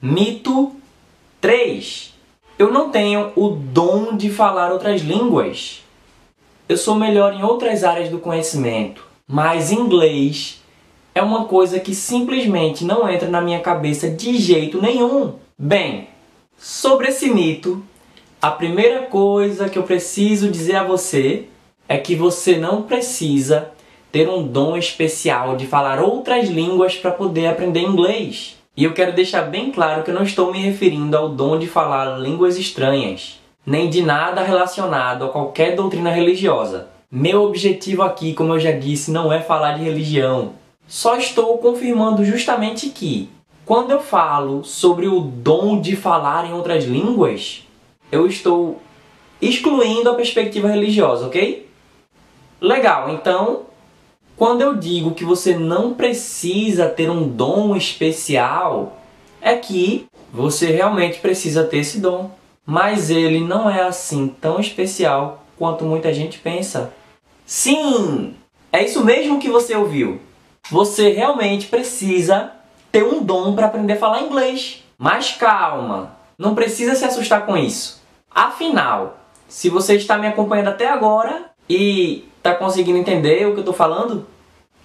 Mito 3. Eu não tenho o dom de falar outras línguas. Eu sou melhor em outras áreas do conhecimento, mas inglês é uma coisa que simplesmente não entra na minha cabeça de jeito nenhum. Bem, sobre esse mito, a primeira coisa que eu preciso dizer a você é que você não precisa ter um dom especial de falar outras línguas para poder aprender inglês. E eu quero deixar bem claro que eu não estou me referindo ao dom de falar línguas estranhas, nem de nada relacionado a qualquer doutrina religiosa. Meu objetivo aqui, como eu já disse, não é falar de religião. Só estou confirmando justamente que, quando eu falo sobre o dom de falar em outras línguas, eu estou excluindo a perspectiva religiosa, ok? Legal, então quando eu digo que você não precisa ter um dom especial, é que você realmente precisa ter esse dom. Mas ele não é assim tão especial quanto muita gente pensa. Sim! É isso mesmo que você ouviu. Você realmente precisa ter um dom para aprender a falar inglês. Mas calma, não precisa se assustar com isso. Afinal, se você está me acompanhando até agora e está conseguindo entender o que eu estou falando?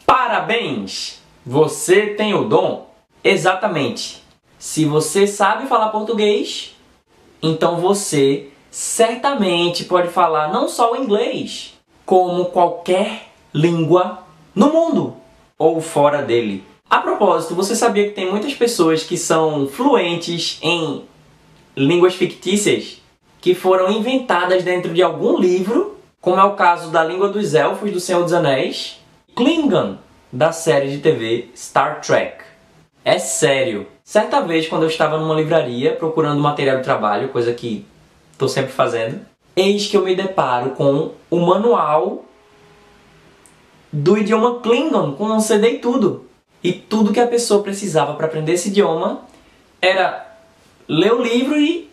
Parabéns! Você tem o dom? Exatamente. Se você sabe falar português, então você certamente pode falar não só o inglês, como qualquer língua no mundo ou fora dele. A propósito, você sabia que tem muitas pessoas que são fluentes em línguas fictícias que foram inventadas dentro de algum livro, como é o caso da língua dos elfos do Senhor dos Anéis, Klingon da série de TV Star Trek. É sério. Certa vez, quando eu estava numa livraria procurando material de trabalho, coisa que estou sempre fazendo, eis que eu me deparo com o manual do idioma Klingon, com um CD e tudo. E tudo que a pessoa precisava para aprender esse idioma era ler o livro e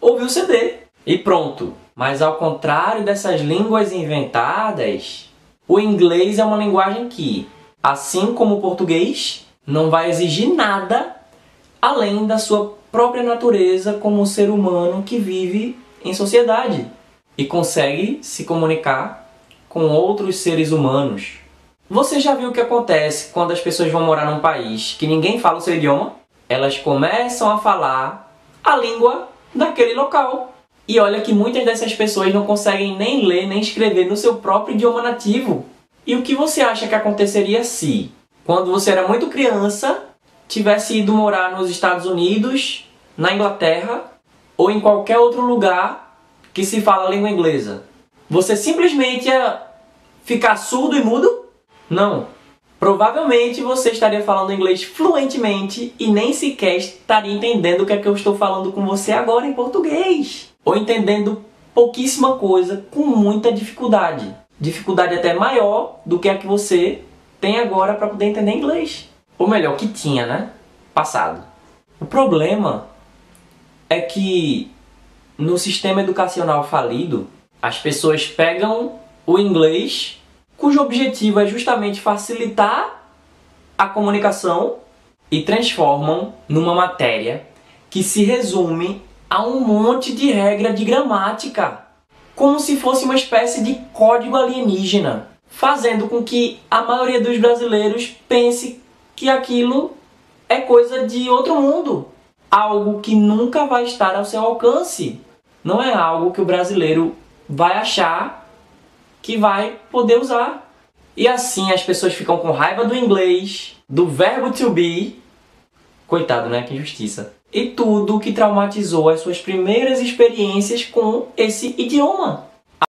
ouvir o CD. E pronto. Mas ao contrário dessas línguas inventadas, o inglês é uma linguagem que, assim como o português, não vai exigir nada além da sua própria natureza como ser humano que vive em sociedade e consegue se comunicar com outros seres humanos. Você já viu o que acontece quando as pessoas vão morar num país que ninguém fala o seu idioma? Elas começam a falar a língua daquele local. E olha que muitas dessas pessoas não conseguem nem ler nem escrever no seu próprio idioma nativo. E o que você acha que aconteceria se, quando você era muito criança, tivesse ido morar nos Estados Unidos, na Inglaterra ou em qualquer outro lugar que se fala a língua inglesa? Você simplesmente ia ficar surdo e mudo? Não. Provavelmente você estaria falando inglês fluentemente e nem sequer estaria entendendo o que é que eu estou falando com você agora em português ou entendendo pouquíssima coisa com muita dificuldade. Dificuldade até maior do que a que você tem agora para poder entender inglês. Ou melhor, que tinha, né? Passado. O problema é que no sistema educacional falido, as pessoas pegam o inglês, cujo objetivo é justamente facilitar a comunicação, e transformam numa matéria que se resume há um monte de regra de gramática, como se fosse uma espécie de código alienígena, fazendo com que a maioria dos brasileiros pense que aquilo é coisa de outro mundo, algo que nunca vai estar ao seu alcance. Não é algo que o brasileiro vai achar que vai poder usar. E assim as pessoas ficam com raiva do inglês, do verbo to be. Coitado, né? Que injustiça e tudo que traumatizou as suas primeiras experiências com esse idioma.